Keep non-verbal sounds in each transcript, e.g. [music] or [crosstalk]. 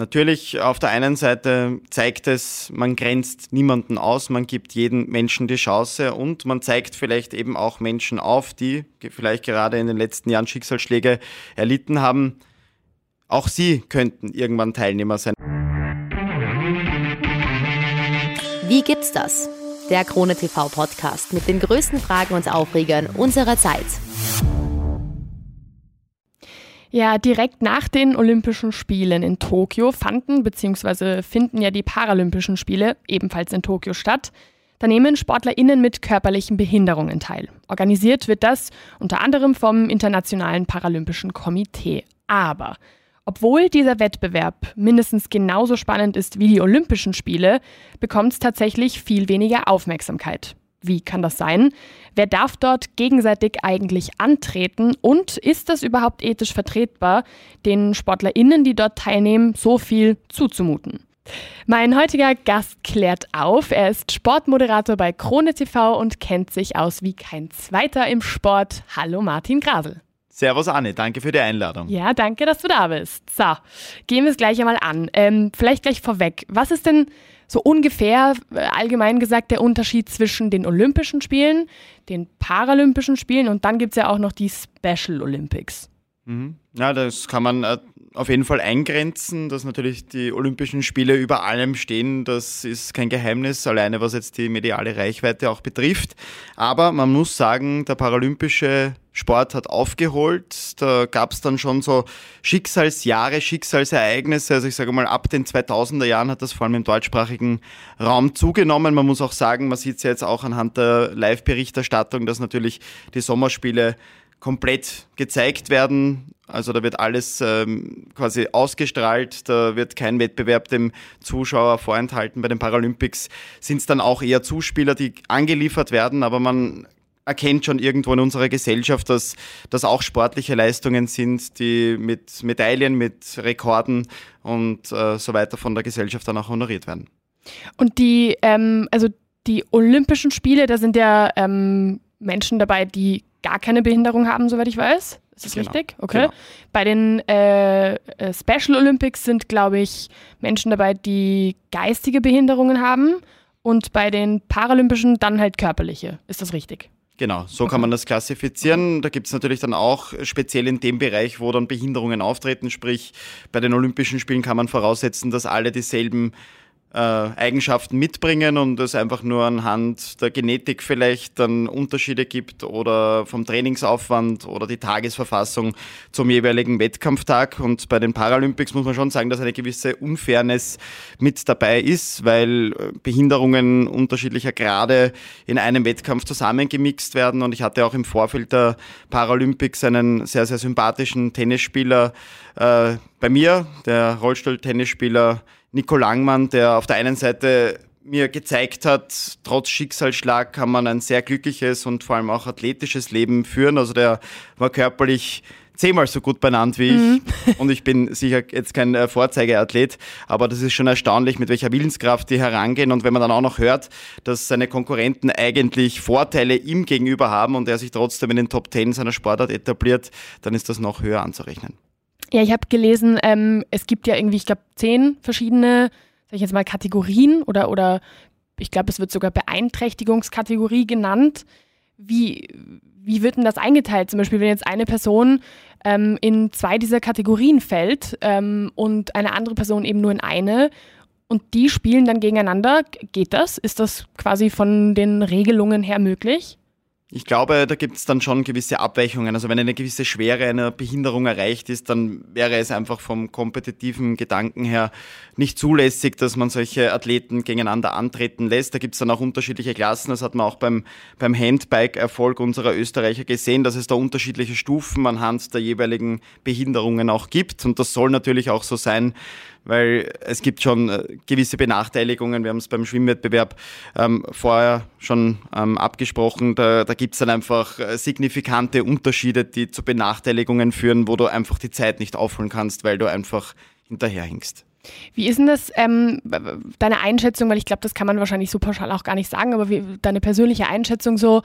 Natürlich, auf der einen Seite zeigt es, man grenzt niemanden aus, man gibt jedem Menschen die Chance und man zeigt vielleicht eben auch Menschen auf, die vielleicht gerade in den letzten Jahren Schicksalsschläge erlitten haben. Auch sie könnten irgendwann Teilnehmer sein. Wie gibt's das? Der Krone TV Podcast mit den größten Fragen und Aufregern unserer Zeit. Ja, direkt nach den Olympischen Spielen in Tokio fanden bzw. finden ja die Paralympischen Spiele ebenfalls in Tokio statt. Da nehmen SportlerInnen mit körperlichen Behinderungen teil. Organisiert wird das unter anderem vom Internationalen Paralympischen Komitee. Aber obwohl dieser Wettbewerb mindestens genauso spannend ist wie die Olympischen Spiele, bekommt es tatsächlich viel weniger Aufmerksamkeit. Wie kann das sein? Wer darf dort gegenseitig eigentlich antreten? Und ist das überhaupt ethisch vertretbar, den SportlerInnen, die dort teilnehmen, so viel zuzumuten? Mein heutiger Gast klärt auf. Er ist Sportmoderator bei Krone TV und kennt sich aus wie kein zweiter im Sport. Hallo Martin Grasel. Servus Anne, danke für die Einladung. Ja, danke, dass du da bist. So, gehen wir es gleich einmal an. Ähm, vielleicht gleich vorweg. Was ist denn so ungefähr äh, allgemein gesagt der Unterschied zwischen den Olympischen Spielen, den Paralympischen Spielen und dann gibt es ja auch noch die Special Olympics. Mhm. Ja, das kann man äh, auf jeden Fall eingrenzen, dass natürlich die Olympischen Spiele über allem stehen. Das ist kein Geheimnis, alleine was jetzt die mediale Reichweite auch betrifft. Aber man muss sagen, der paralympische Sport hat aufgeholt. Da gab es dann schon so Schicksalsjahre, Schicksalsereignisse. Also ich sage mal, ab den 2000er Jahren hat das vor allem im deutschsprachigen Raum zugenommen. Man muss auch sagen, man sieht es jetzt auch anhand der Live-Berichterstattung, dass natürlich die Sommerspiele komplett gezeigt werden. Also da wird alles ähm, quasi ausgestrahlt, da wird kein Wettbewerb dem Zuschauer vorenthalten. Bei den Paralympics sind es dann auch eher Zuspieler, die angeliefert werden, aber man erkennt schon irgendwo in unserer Gesellschaft, dass das auch sportliche Leistungen sind, die mit Medaillen, mit Rekorden und äh, so weiter von der Gesellschaft dann auch honoriert werden. Und die, ähm, also die Olympischen Spiele, da sind ja ähm, Menschen dabei, die gar keine Behinderung haben, soweit ich weiß. Ist das genau. richtig? Okay. Genau. Bei den äh, äh Special Olympics sind, glaube ich, Menschen dabei, die geistige Behinderungen haben und bei den Paralympischen dann halt körperliche. Ist das richtig? Genau, so okay. kann man das klassifizieren. Da gibt es natürlich dann auch speziell in dem Bereich, wo dann Behinderungen auftreten, sprich bei den Olympischen Spielen kann man voraussetzen, dass alle dieselben äh, Eigenschaften mitbringen und es einfach nur anhand der Genetik vielleicht dann Unterschiede gibt oder vom Trainingsaufwand oder die Tagesverfassung zum jeweiligen Wettkampftag. Und bei den Paralympics muss man schon sagen, dass eine gewisse Unfairness mit dabei ist, weil äh, Behinderungen unterschiedlicher Grade in einem Wettkampf zusammengemixt werden. Und ich hatte auch im Vorfeld der Paralympics einen sehr, sehr sympathischen Tennisspieler äh, bei mir, der Rollstuhl-Tennisspieler Nico Langmann, der auf der einen Seite mir gezeigt hat, trotz Schicksalsschlag kann man ein sehr glückliches und vor allem auch athletisches Leben führen. Also der war körperlich zehnmal so gut benannt wie mhm. ich. Und ich bin sicher jetzt kein äh, Vorzeigeathlet, aber das ist schon erstaunlich, mit welcher Willenskraft die herangehen. Und wenn man dann auch noch hört, dass seine Konkurrenten eigentlich Vorteile ihm gegenüber haben und er sich trotzdem in den Top Ten seiner Sportart etabliert, dann ist das noch höher anzurechnen. Ja, ich habe gelesen, ähm, es gibt ja irgendwie, ich glaube, zehn verschiedene, sag ich jetzt mal, Kategorien oder, oder ich glaube, es wird sogar Beeinträchtigungskategorie genannt. Wie, wie wird denn das eingeteilt? Zum Beispiel, wenn jetzt eine Person ähm, in zwei dieser Kategorien fällt ähm, und eine andere Person eben nur in eine und die spielen dann gegeneinander, geht das? Ist das quasi von den Regelungen her möglich? Ich glaube, da gibt es dann schon gewisse Abweichungen. Also wenn eine gewisse Schwere einer Behinderung erreicht ist, dann wäre es einfach vom kompetitiven Gedanken her nicht zulässig, dass man solche Athleten gegeneinander antreten lässt. Da gibt es dann auch unterschiedliche Klassen. Das hat man auch beim, beim Handbike-Erfolg unserer Österreicher gesehen, dass es da unterschiedliche Stufen anhand der jeweiligen Behinderungen auch gibt. Und das soll natürlich auch so sein, weil es gibt schon äh, gewisse Benachteiligungen. Wir haben es beim Schwimmwettbewerb ähm, vorher schon ähm, abgesprochen. Da, da gibt es dann einfach äh, signifikante Unterschiede, die zu Benachteiligungen führen, wo du einfach die Zeit nicht aufholen kannst, weil du einfach hinterherhinkst. Wie ist denn das, ähm, deine Einschätzung, weil ich glaube, das kann man wahrscheinlich so pauschal auch gar nicht sagen, aber wie, deine persönliche Einschätzung so,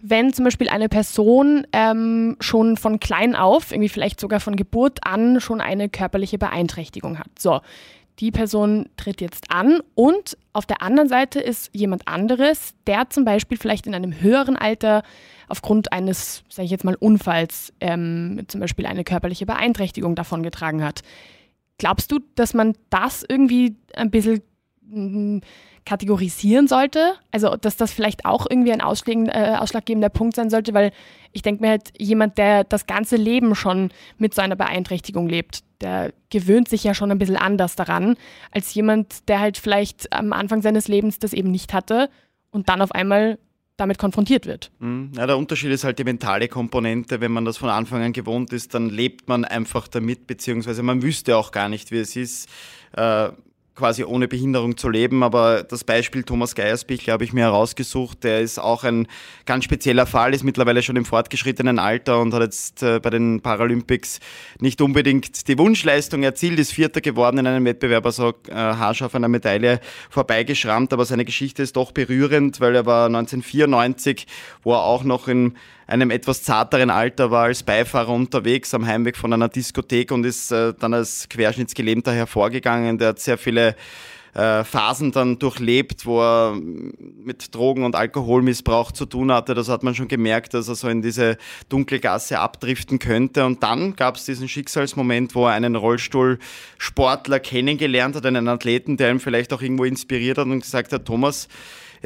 wenn zum Beispiel eine Person ähm, schon von klein auf, irgendwie vielleicht sogar von Geburt an, schon eine körperliche Beeinträchtigung hat. So, die Person tritt jetzt an und auf der anderen Seite ist jemand anderes, der zum Beispiel vielleicht in einem höheren Alter aufgrund eines, sage ich jetzt mal, Unfalls ähm, zum Beispiel eine körperliche Beeinträchtigung davongetragen hat. Glaubst du, dass man das irgendwie ein bisschen mm, kategorisieren sollte? Also, dass das vielleicht auch irgendwie ein äh, ausschlaggebender Punkt sein sollte, weil ich denke mir halt, jemand, der das ganze Leben schon mit so einer Beeinträchtigung lebt, der gewöhnt sich ja schon ein bisschen anders daran, als jemand, der halt vielleicht am Anfang seines Lebens das eben nicht hatte und dann auf einmal damit konfrontiert wird. Mhm. Ja, der Unterschied ist halt die mentale Komponente. Wenn man das von Anfang an gewohnt ist, dann lebt man einfach damit, beziehungsweise man wüsste auch gar nicht, wie es ist. Äh, quasi ohne Behinderung zu leben. Aber das Beispiel Thomas Geiersbichler habe ich mir herausgesucht. Der ist auch ein ganz spezieller Fall, ist mittlerweile schon im fortgeschrittenen Alter und hat jetzt äh, bei den Paralympics nicht unbedingt die Wunschleistung erzielt, ist Vierter geworden in einem Wettbewerb, also äh, haarscharf an einer Medaille vorbeigeschrammt. Aber seine Geschichte ist doch berührend, weil er war 1994, wo er auch noch in einem etwas zarteren Alter war als Beifahrer unterwegs am Heimweg von einer Diskothek und ist äh, dann als Querschnittsgelähmter hervorgegangen. Der hat sehr viele äh, Phasen dann durchlebt, wo er mit Drogen- und Alkoholmissbrauch zu tun hatte. Das hat man schon gemerkt, dass er so in diese dunkle Gasse abdriften könnte. Und dann gab es diesen Schicksalsmoment, wo er einen Rollstuhlsportler kennengelernt hat, einen Athleten, der ihn vielleicht auch irgendwo inspiriert hat und gesagt hat, Thomas,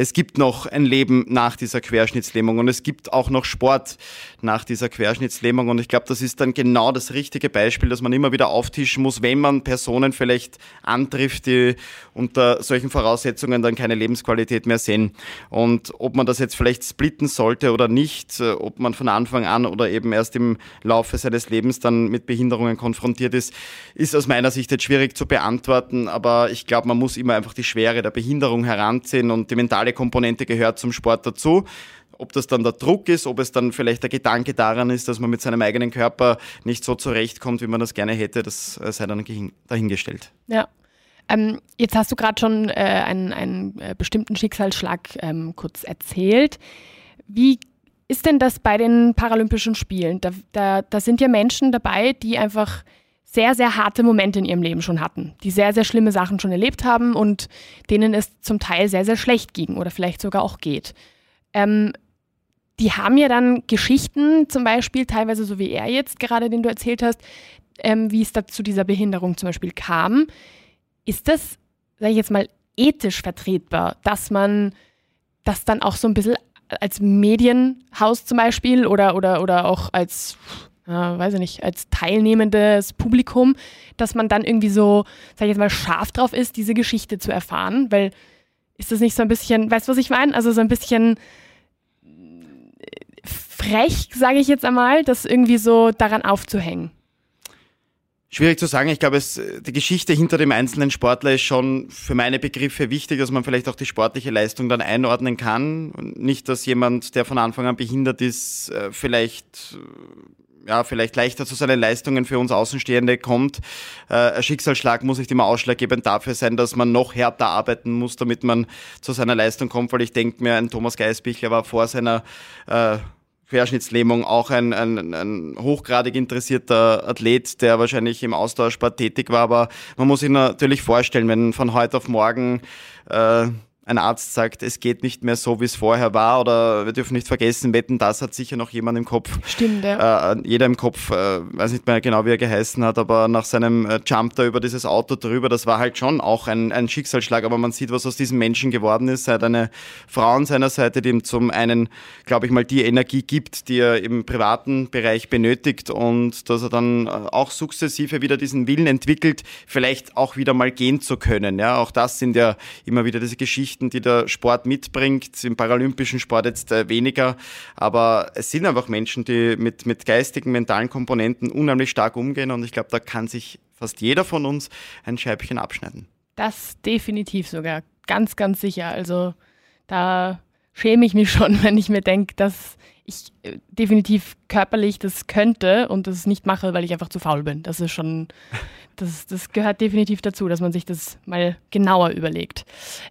es gibt noch ein Leben nach dieser Querschnittslähmung und es gibt auch noch Sport nach dieser Querschnittslähmung. Und ich glaube, das ist dann genau das richtige Beispiel, dass man immer wieder auftischen muss, wenn man Personen vielleicht antrifft, die unter solchen Voraussetzungen dann keine Lebensqualität mehr sehen. Und ob man das jetzt vielleicht splitten sollte oder nicht, äh, ob man von Anfang an oder eben erst im Laufe seines Lebens dann mit Behinderungen konfrontiert ist, ist aus meiner Sicht jetzt schwierig zu beantworten. Aber ich glaube, man muss immer einfach die Schwere der Behinderung heranziehen und die mentale Komponente gehört zum Sport dazu. Ob das dann der Druck ist, ob es dann vielleicht der Gedanke daran ist, dass man mit seinem eigenen Körper nicht so zurechtkommt, wie man das gerne hätte, das äh, sei dann dahingestellt. Ja. Ähm, jetzt hast du gerade schon äh, einen, einen äh, bestimmten Schicksalsschlag ähm, kurz erzählt. Wie ist denn das bei den Paralympischen Spielen? Da, da, da sind ja Menschen dabei, die einfach sehr, sehr harte Momente in ihrem Leben schon hatten, die sehr, sehr schlimme Sachen schon erlebt haben und denen es zum Teil sehr, sehr schlecht ging oder vielleicht sogar auch geht. Ähm, die haben ja dann Geschichten, zum Beispiel, teilweise so wie er jetzt gerade, den du erzählt hast, ähm, wie es da zu dieser Behinderung zum Beispiel kam. Ist das, sage ich jetzt mal, ethisch vertretbar, dass man das dann auch so ein bisschen als Medienhaus zum Beispiel oder, oder, oder auch als, äh, weiß ich nicht, als teilnehmendes Publikum, dass man dann irgendwie so, sag ich jetzt mal, scharf drauf ist, diese Geschichte zu erfahren? Weil ist das nicht so ein bisschen, weißt du, was ich meine? Also so ein bisschen frech, sage ich jetzt einmal, das irgendwie so daran aufzuhängen? Schwierig zu sagen. Ich glaube, es, die Geschichte hinter dem einzelnen Sportler ist schon für meine Begriffe wichtig, dass man vielleicht auch die sportliche Leistung dann einordnen kann. Und nicht, dass jemand, der von Anfang an behindert ist, äh, vielleicht ja, vielleicht leichter zu seinen Leistungen für uns Außenstehende kommt. Äh, ein Schicksalsschlag muss nicht immer ausschlaggebend dafür sein, dass man noch härter arbeiten muss, damit man zu seiner Leistung kommt, weil ich denke mir, ein Thomas Geisbichler war vor seiner äh, Querschnittslähmung auch ein, ein, ein hochgradig interessierter Athlet, der wahrscheinlich im Austauschsport tätig war, aber man muss sich natürlich vorstellen, wenn von heute auf morgen äh, ein Arzt sagt, es geht nicht mehr so, wie es vorher war, oder wir dürfen nicht vergessen, wetten, das hat sicher noch jemand im Kopf. Stimmt, ja. Äh, jeder im Kopf, äh, weiß nicht mehr genau, wie er geheißen hat, aber nach seinem äh, Jump da über dieses Auto drüber, das war halt schon auch ein, ein Schicksalsschlag, aber man sieht, was aus diesem Menschen geworden ist. Er hat eine Frau an seiner Seite, die ihm zum einen, glaube ich mal, die Energie gibt, die er im privaten Bereich benötigt und dass er dann äh, auch sukzessive wieder diesen Willen entwickelt, vielleicht auch wieder mal gehen zu können. Ja, auch das sind ja immer wieder diese Geschichten, Geschichten, die der Sport mitbringt. Im paralympischen Sport jetzt äh, weniger. Aber es sind einfach Menschen, die mit, mit geistigen, mentalen Komponenten unheimlich stark umgehen. Und ich glaube, da kann sich fast jeder von uns ein Scheibchen abschneiden. Das definitiv sogar. Ganz, ganz sicher. Also da schäme ich mich [laughs] schon, wenn ich mir denke, dass ich äh, definitiv körperlich das könnte und das nicht mache, weil ich einfach zu faul bin. Das ist schon, das, das gehört definitiv dazu, dass man sich das mal genauer überlegt.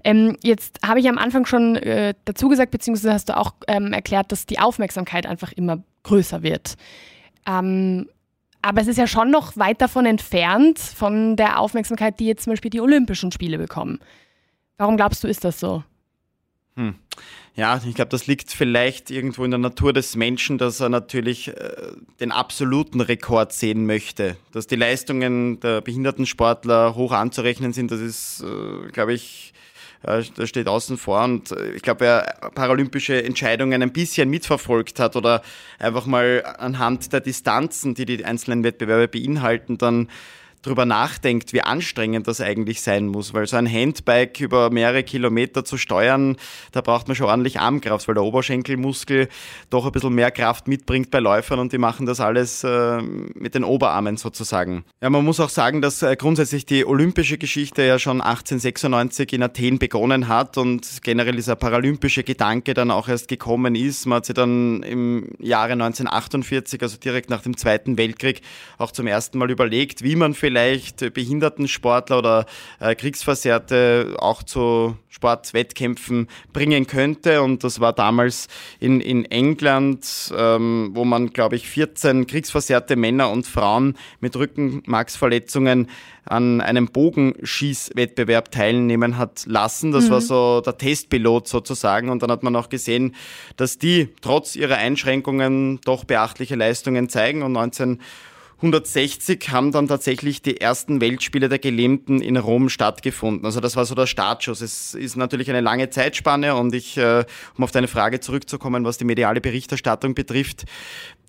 Ähm, jetzt habe ich am Anfang schon äh, dazu gesagt, beziehungsweise hast du auch ähm, erklärt, dass die Aufmerksamkeit einfach immer größer wird. Ähm, aber es ist ja schon noch weit davon entfernt, von der Aufmerksamkeit, die jetzt zum Beispiel die Olympischen Spiele bekommen. Warum glaubst du, ist das so? Hm. Ja, ich glaube, das liegt vielleicht irgendwo in der Natur des Menschen, dass er natürlich äh, den absoluten Rekord sehen möchte. Dass die Leistungen der Behindertensportler hoch anzurechnen sind, das ist, äh, glaube ich, äh, das steht außen vor. Und äh, ich glaube, wer paralympische Entscheidungen ein bisschen mitverfolgt hat oder einfach mal anhand der Distanzen, die die einzelnen Wettbewerbe beinhalten, dann drüber nachdenkt, wie anstrengend das eigentlich sein muss, weil so ein Handbike über mehrere Kilometer zu steuern, da braucht man schon ordentlich Armkraft, weil der Oberschenkelmuskel doch ein bisschen mehr Kraft mitbringt bei Läufern und die machen das alles äh, mit den Oberarmen sozusagen. Ja, man muss auch sagen, dass äh, grundsätzlich die olympische Geschichte ja schon 1896 in Athen begonnen hat und generell dieser paralympische Gedanke dann auch erst gekommen ist. Man hat sich dann im Jahre 1948, also direkt nach dem Zweiten Weltkrieg, auch zum ersten Mal überlegt, wie man für vielleicht Behindertensportler oder äh, Kriegsversehrte auch zu Sportwettkämpfen bringen könnte. Und das war damals in, in England, ähm, wo man, glaube ich, 14 kriegsversehrte Männer und Frauen mit Rückenmarksverletzungen an einem Bogenschießwettbewerb teilnehmen hat lassen. Das mhm. war so der Testpilot sozusagen. Und dann hat man auch gesehen, dass die trotz ihrer Einschränkungen doch beachtliche Leistungen zeigen. Und 19 160 haben dann tatsächlich die ersten Weltspiele der Gelähmten in Rom stattgefunden. Also das war so der Startschuss. Es ist natürlich eine lange Zeitspanne und ich, äh, um auf deine Frage zurückzukommen, was die mediale Berichterstattung betrifft,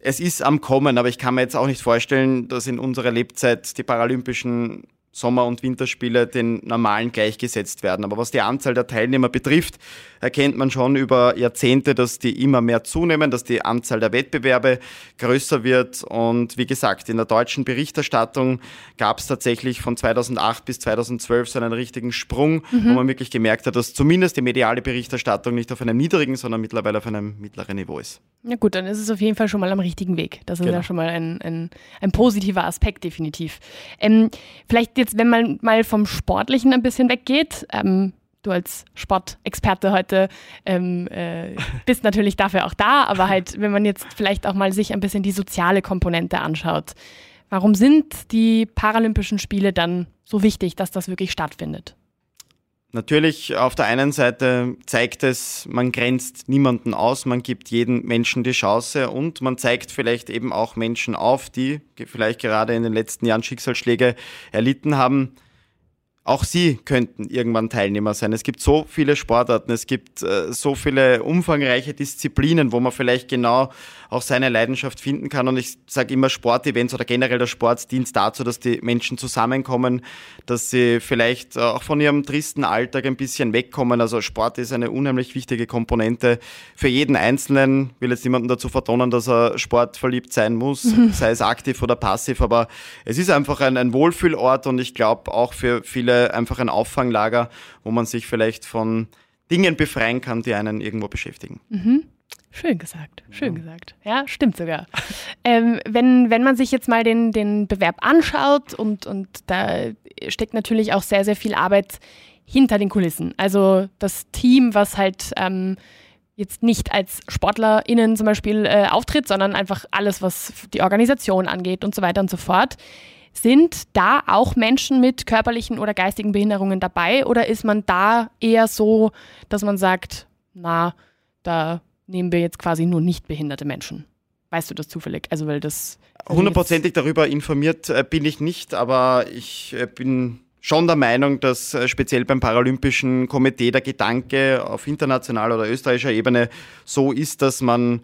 es ist am Kommen, aber ich kann mir jetzt auch nicht vorstellen, dass in unserer Lebzeit die Paralympischen Sommer- und Winterspiele den normalen gleichgesetzt werden. Aber was die Anzahl der Teilnehmer betrifft, erkennt man schon über Jahrzehnte, dass die immer mehr zunehmen, dass die Anzahl der Wettbewerbe größer wird. Und wie gesagt, in der deutschen Berichterstattung gab es tatsächlich von 2008 bis 2012 so einen richtigen Sprung, mhm. wo man wirklich gemerkt hat, dass zumindest die mediale Berichterstattung nicht auf einem niedrigen, sondern mittlerweile auf einem mittleren Niveau ist. Ja gut, dann ist es auf jeden Fall schon mal am richtigen Weg. Das ist genau. ja schon mal ein, ein, ein positiver Aspekt, definitiv. Ähm, vielleicht jetzt, wenn man mal vom Sportlichen ein bisschen weggeht, ähm, du als Sportexperte heute ähm, äh, bist natürlich dafür auch da, aber halt, wenn man jetzt vielleicht auch mal sich ein bisschen die soziale Komponente anschaut, warum sind die Paralympischen Spiele dann so wichtig, dass das wirklich stattfindet? Natürlich, auf der einen Seite zeigt es, man grenzt niemanden aus, man gibt jedem Menschen die Chance und man zeigt vielleicht eben auch Menschen auf, die vielleicht gerade in den letzten Jahren Schicksalsschläge erlitten haben, auch sie könnten irgendwann Teilnehmer sein. Es gibt so viele Sportarten, es gibt äh, so viele umfangreiche Disziplinen, wo man vielleicht genau auch seine Leidenschaft finden kann. Und ich sage immer, Sportevents oder generell der Sport dient dazu, dass die Menschen zusammenkommen, dass sie vielleicht auch von ihrem tristen Alltag ein bisschen wegkommen. Also Sport ist eine unheimlich wichtige Komponente für jeden Einzelnen. Ich will jetzt niemanden dazu vertonen, dass er sportverliebt sein muss, mhm. [laughs] sei es aktiv oder passiv, aber es ist einfach ein, ein Wohlfühlort und ich glaube auch für viele einfach ein Auffanglager, wo man sich vielleicht von Dingen befreien kann, die einen irgendwo beschäftigen. Mhm. Schön gesagt, schön ja. gesagt. Ja, stimmt sogar. [laughs] ähm, wenn, wenn man sich jetzt mal den, den Bewerb anschaut und, und da steckt natürlich auch sehr, sehr viel Arbeit hinter den Kulissen. Also das Team, was halt ähm, jetzt nicht als SportlerInnen zum Beispiel äh, auftritt, sondern einfach alles, was die Organisation angeht und so weiter und so fort. Sind da auch Menschen mit körperlichen oder geistigen Behinderungen dabei oder ist man da eher so, dass man sagt, na, da nehmen wir jetzt quasi nur nicht behinderte Menschen. Weißt du das zufällig? Also weil das hundertprozentig darüber informiert äh, bin ich nicht, aber ich äh, bin schon der Meinung, dass äh, speziell beim Paralympischen Komitee der Gedanke auf internationaler oder österreichischer Ebene so ist, dass man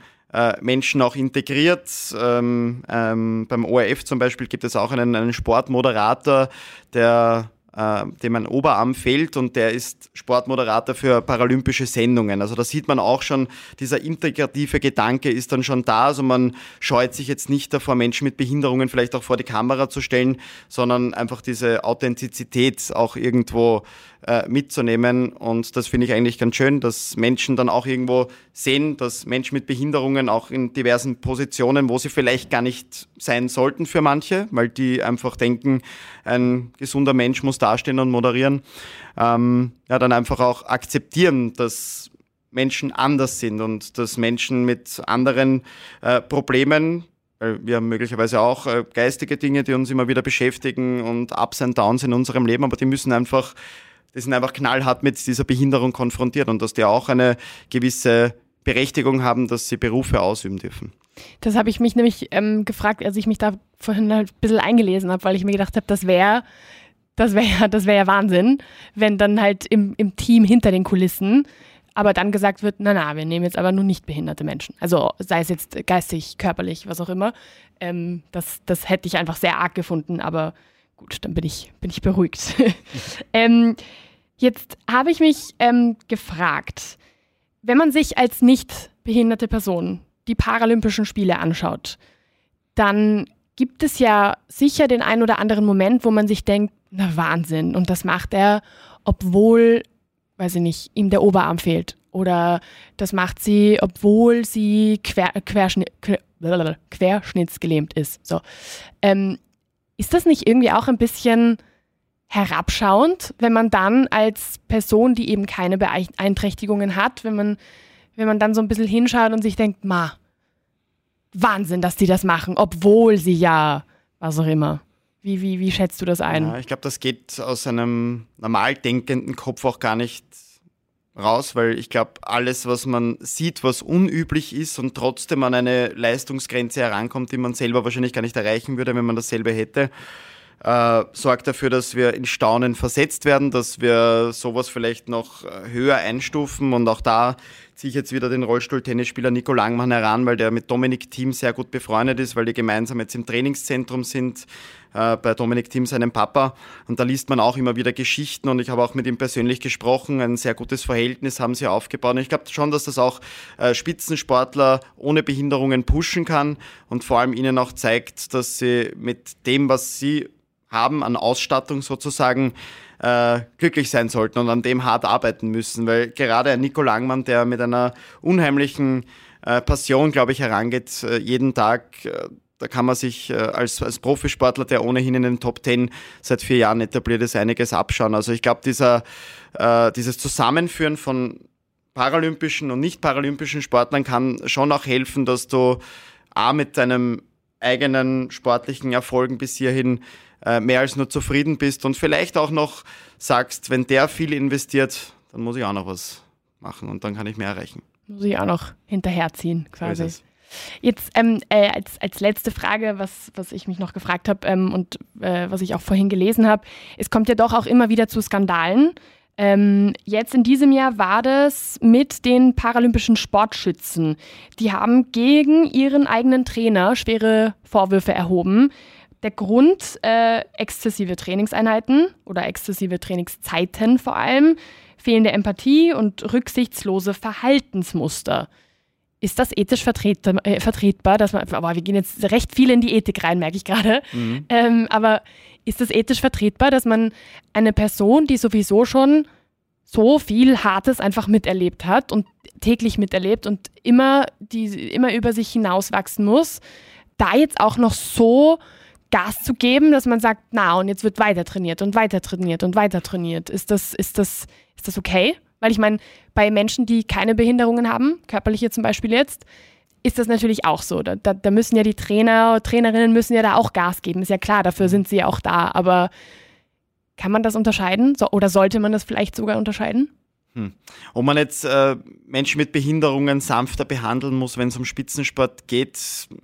Menschen auch integriert. Ähm, ähm, beim ORF zum Beispiel gibt es auch einen, einen Sportmoderator, der äh, dem ein Oberarm fehlt und der ist Sportmoderator für paralympische Sendungen. Also da sieht man auch schon, dieser integrative Gedanke ist dann schon da. Also man scheut sich jetzt nicht davor, Menschen mit Behinderungen vielleicht auch vor die Kamera zu stellen, sondern einfach diese Authentizität auch irgendwo äh, mitzunehmen. Und das finde ich eigentlich ganz schön, dass Menschen dann auch irgendwo sehen, dass Menschen mit Behinderungen auch in diversen Positionen, wo sie vielleicht gar nicht sein sollten für manche, weil die einfach denken, ein gesunder Mensch muss dastehen und moderieren, ähm, ja, dann einfach auch akzeptieren, dass Menschen anders sind und dass Menschen mit anderen äh, Problemen wir haben möglicherweise auch äh, geistige Dinge, die uns immer wieder beschäftigen und Ups und Downs in unserem Leben, aber die müssen einfach, die sind einfach knallhart mit dieser Behinderung konfrontiert und dass die auch eine gewisse Berechtigung haben, dass sie Berufe ausüben dürfen. Das habe ich mich nämlich ähm, gefragt, als ich mich da vorhin halt ein bisschen eingelesen habe, weil ich mir gedacht habe, das wäre das wäre [laughs] das wär ja Wahnsinn, wenn dann halt im, im Team hinter den Kulissen aber dann gesagt wird, na na, wir nehmen jetzt aber nur nicht behinderte Menschen. Also sei es jetzt geistig, körperlich, was auch immer. Ähm, das, das hätte ich einfach sehr arg gefunden, aber gut, dann bin ich, bin ich beruhigt. [laughs] ähm, jetzt habe ich mich ähm, gefragt, wenn man sich als nicht behinderte Person die Paralympischen Spiele anschaut, dann gibt es ja sicher den einen oder anderen Moment, wo man sich denkt, na Wahnsinn, und das macht er, obwohl weiß ich nicht, ihm der Oberarm fehlt. Oder das macht sie, obwohl sie quer, querschnitt, quer, querschnittsgelähmt ist. So. Ähm, ist das nicht irgendwie auch ein bisschen herabschauend, wenn man dann als Person, die eben keine Beeinträchtigungen hat, wenn man, wenn man dann so ein bisschen hinschaut und sich denkt, ma, Wahnsinn, dass die das machen, obwohl sie ja, was auch immer. Wie, wie, wie schätzt du das ein? Ja, ich glaube, das geht aus einem normal denkenden Kopf auch gar nicht raus, weil ich glaube, alles, was man sieht, was unüblich ist und trotzdem an eine Leistungsgrenze herankommt, die man selber wahrscheinlich gar nicht erreichen würde, wenn man dasselbe hätte, äh, sorgt dafür, dass wir in Staunen versetzt werden, dass wir sowas vielleicht noch äh, höher einstufen und auch da ziehe ich jetzt wieder den Rollstuhl-Tennisspieler Nico Langmann heran, weil der mit Dominik Thiem sehr gut befreundet ist, weil die gemeinsam jetzt im Trainingszentrum sind, äh, bei Dominik Thiem, seinem Papa. Und da liest man auch immer wieder Geschichten und ich habe auch mit ihm persönlich gesprochen. Ein sehr gutes Verhältnis haben sie aufgebaut. Und ich glaube schon, dass das auch äh, Spitzensportler ohne Behinderungen pushen kann und vor allem ihnen auch zeigt, dass sie mit dem, was sie haben an Ausstattung sozusagen, äh, glücklich sein sollten und an dem hart arbeiten müssen. Weil gerade ein Nico Langmann, der mit einer unheimlichen äh, Passion, glaube ich, herangeht, äh, jeden Tag, äh, da kann man sich äh, als, als Profisportler, der ohnehin in den Top Ten seit vier Jahren etabliert ist, einiges abschauen. Also ich glaube, dieser, äh, dieses Zusammenführen von paralympischen und nicht paralympischen Sportlern kann schon auch helfen, dass du A mit deinem eigenen sportlichen Erfolgen bis hierhin äh, mehr als nur zufrieden bist und vielleicht auch noch sagst, wenn der viel investiert, dann muss ich auch noch was machen und dann kann ich mehr erreichen. Muss ich auch noch hinterherziehen, quasi. So Jetzt ähm, äh, als, als letzte Frage, was, was ich mich noch gefragt habe ähm, und äh, was ich auch vorhin gelesen habe, es kommt ja doch auch immer wieder zu Skandalen. Ähm, jetzt in diesem Jahr war das mit den paralympischen Sportschützen. Die haben gegen ihren eigenen Trainer schwere Vorwürfe erhoben. Der Grund, äh, exzessive Trainingseinheiten oder exzessive Trainingszeiten vor allem, fehlende Empathie und rücksichtslose Verhaltensmuster. Ist das ethisch vertret, äh, vertretbar, dass man, aber wir gehen jetzt recht viel in die Ethik rein, merke ich gerade. Mhm. Ähm, aber ist das ethisch vertretbar, dass man eine Person, die sowieso schon so viel Hartes einfach miterlebt hat und täglich miterlebt und immer, die, immer über sich hinauswachsen muss, da jetzt auch noch so Gas zu geben, dass man sagt, na, und jetzt wird weiter trainiert und weiter trainiert und weiter trainiert. Ist das, ist das, ist das okay? Weil ich meine, bei Menschen, die keine Behinderungen haben, körperliche zum Beispiel jetzt, ist das natürlich auch so. Da, da, da müssen ja die Trainer, Trainerinnen müssen ja da auch Gas geben. Ist ja klar, dafür sind sie ja auch da. Aber kann man das unterscheiden? So, oder sollte man das vielleicht sogar unterscheiden? Hm. Ob man jetzt äh, Menschen mit Behinderungen sanfter behandeln muss, wenn es um Spitzensport geht,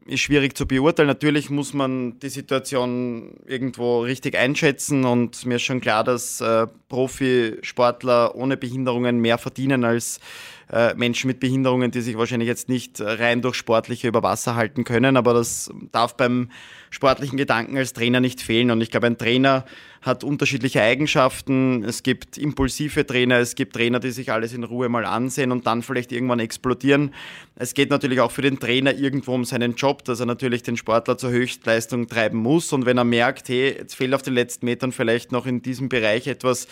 ist schwierig zu beurteilen. Natürlich muss man die Situation irgendwo richtig einschätzen und mir ist schon klar, dass äh, Profisportler ohne Behinderungen mehr verdienen als äh, Menschen mit Behinderungen, die sich wahrscheinlich jetzt nicht rein durch Sportliche über Wasser halten können, aber das darf beim sportlichen Gedanken als Trainer nicht fehlen. Und ich glaube, ein Trainer hat unterschiedliche Eigenschaften. Es gibt impulsive Trainer, es gibt Trainer, die sich alles in Ruhe mal ansehen und dann vielleicht irgendwann explodieren. Es geht natürlich auch für den Trainer irgendwo um seinen Job, dass er natürlich den Sportler zur Höchstleistung treiben muss. Und wenn er merkt, hey, jetzt fehlt auf den letzten Metern vielleicht noch in diesem Bereich etwas,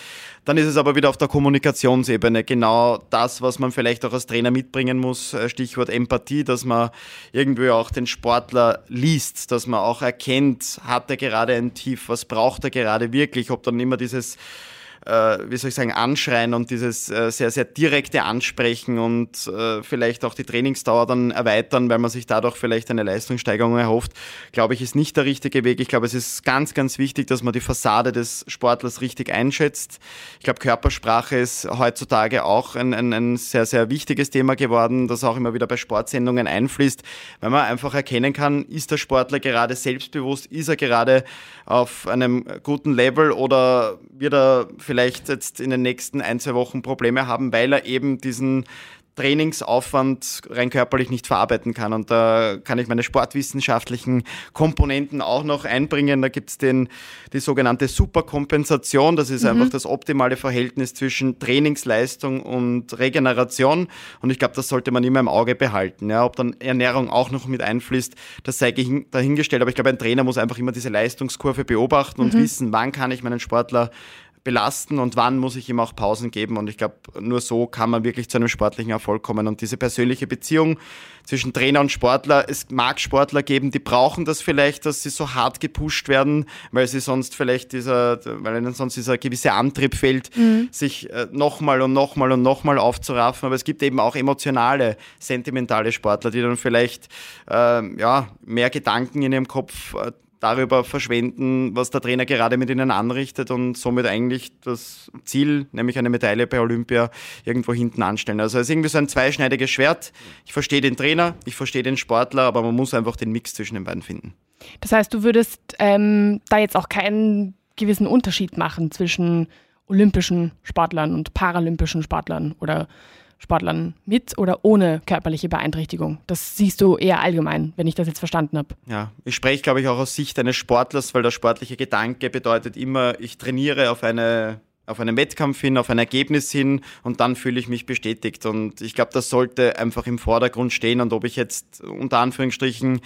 dann ist es aber wieder auf der Kommunikationsebene genau das, was man vielleicht auch als Trainer mitbringen muss. Äh, Stichwort Empathie, dass man irgendwie auch den Sportler liest, dass man auch erkennt, hat er gerade ein Tief, was braucht er gerade wirklich, ob dann immer dieses wie soll ich sagen, anschreien und dieses äh, sehr, sehr direkte Ansprechen und äh, vielleicht auch die Trainingsdauer dann erweitern, weil man sich dadurch vielleicht eine Leistungssteigerung erhofft, glaube ich, ist nicht der richtige Weg. Ich glaube, es ist ganz, ganz wichtig, dass man die Fassade des Sportlers richtig einschätzt. Ich glaube, Körpersprache ist heutzutage auch ein, ein, ein sehr, sehr wichtiges Thema geworden, das auch immer wieder bei Sportsendungen einfließt, weil man einfach erkennen kann, ist der Sportler gerade selbstbewusst, ist er gerade auf einem guten Level oder wird er vielleicht jetzt in den nächsten ein, zwei Wochen Probleme haben, weil er eben diesen Trainingsaufwand rein körperlich nicht verarbeiten kann. Und da kann ich meine sportwissenschaftlichen Komponenten auch noch einbringen. Da gibt es die sogenannte Superkompensation. Das ist mhm. einfach das optimale Verhältnis zwischen Trainingsleistung und Regeneration. Und ich glaube, das sollte man immer im Auge behalten. Ja, ob dann Ernährung auch noch mit einfließt, das sei dahingestellt. Aber ich glaube, ein Trainer muss einfach immer diese Leistungskurve beobachten und mhm. wissen, wann kann ich meinen Sportler belasten und wann muss ich ihm auch Pausen geben. Und ich glaube, nur so kann man wirklich zu einem sportlichen Erfolg kommen. Und diese persönliche Beziehung zwischen Trainer und Sportler, es mag Sportler geben, die brauchen das vielleicht, dass sie so hart gepusht werden, weil sie sonst vielleicht dieser, weil ihnen sonst dieser gewisse Antrieb fehlt, mhm. sich äh, nochmal und nochmal und nochmal aufzuraffen. Aber es gibt eben auch emotionale, sentimentale Sportler, die dann vielleicht äh, ja, mehr Gedanken in ihrem Kopf äh, darüber verschwenden, was der Trainer gerade mit ihnen anrichtet und somit eigentlich das Ziel, nämlich eine Medaille bei Olympia, irgendwo hinten anstellen. Also es ist irgendwie so ein zweischneidiges Schwert. Ich verstehe den Trainer, ich verstehe den Sportler, aber man muss einfach den Mix zwischen den beiden finden. Das heißt, du würdest ähm, da jetzt auch keinen gewissen Unterschied machen zwischen olympischen Sportlern und paralympischen Sportlern oder Sportlern mit oder ohne körperliche Beeinträchtigung. Das siehst du eher allgemein, wenn ich das jetzt verstanden habe. Ja, ich spreche, glaube ich, auch aus Sicht eines Sportlers, weil der sportliche Gedanke bedeutet immer, ich trainiere auf eine auf einen Wettkampf hin, auf ein Ergebnis hin und dann fühle ich mich bestätigt. Und ich glaube, das sollte einfach im Vordergrund stehen. Und ob ich jetzt unter Anführungsstrichen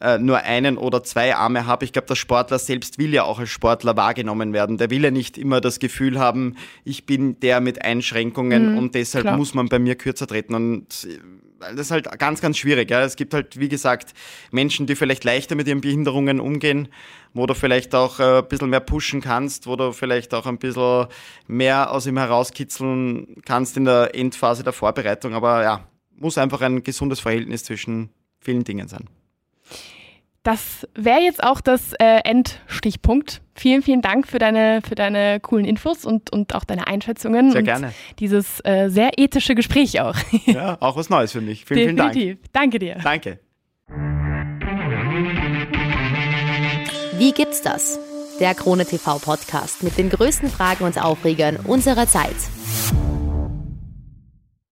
äh, nur einen oder zwei Arme habe. Ich glaube, der Sportler selbst will ja auch als Sportler wahrgenommen werden. Der will ja nicht immer das Gefühl haben, ich bin der mit Einschränkungen mhm, und deshalb klar. muss man bei mir kürzer treten. Und äh, das ist halt ganz, ganz schwierig. Ja. Es gibt halt, wie gesagt, Menschen, die vielleicht leichter mit ihren Behinderungen umgehen, wo du vielleicht auch äh, ein bisschen mehr pushen kannst, wo du vielleicht auch ein bisschen mehr aus ihm herauskitzeln kannst in der Endphase der Vorbereitung. Aber ja, muss einfach ein gesundes Verhältnis zwischen vielen Dingen sein. Das wäre jetzt auch das äh, Endstichpunkt. Vielen, vielen Dank für deine, für deine coolen Infos und, und auch deine Einschätzungen. Sehr gerne. Dieses äh, sehr ethische Gespräch auch. Ja, auch was Neues für mich. Vielen, Definitiv. vielen Dank. Danke dir. Danke. Wie gibt's das? Der Krone TV Podcast mit den größten Fragen und Aufregern unserer Zeit.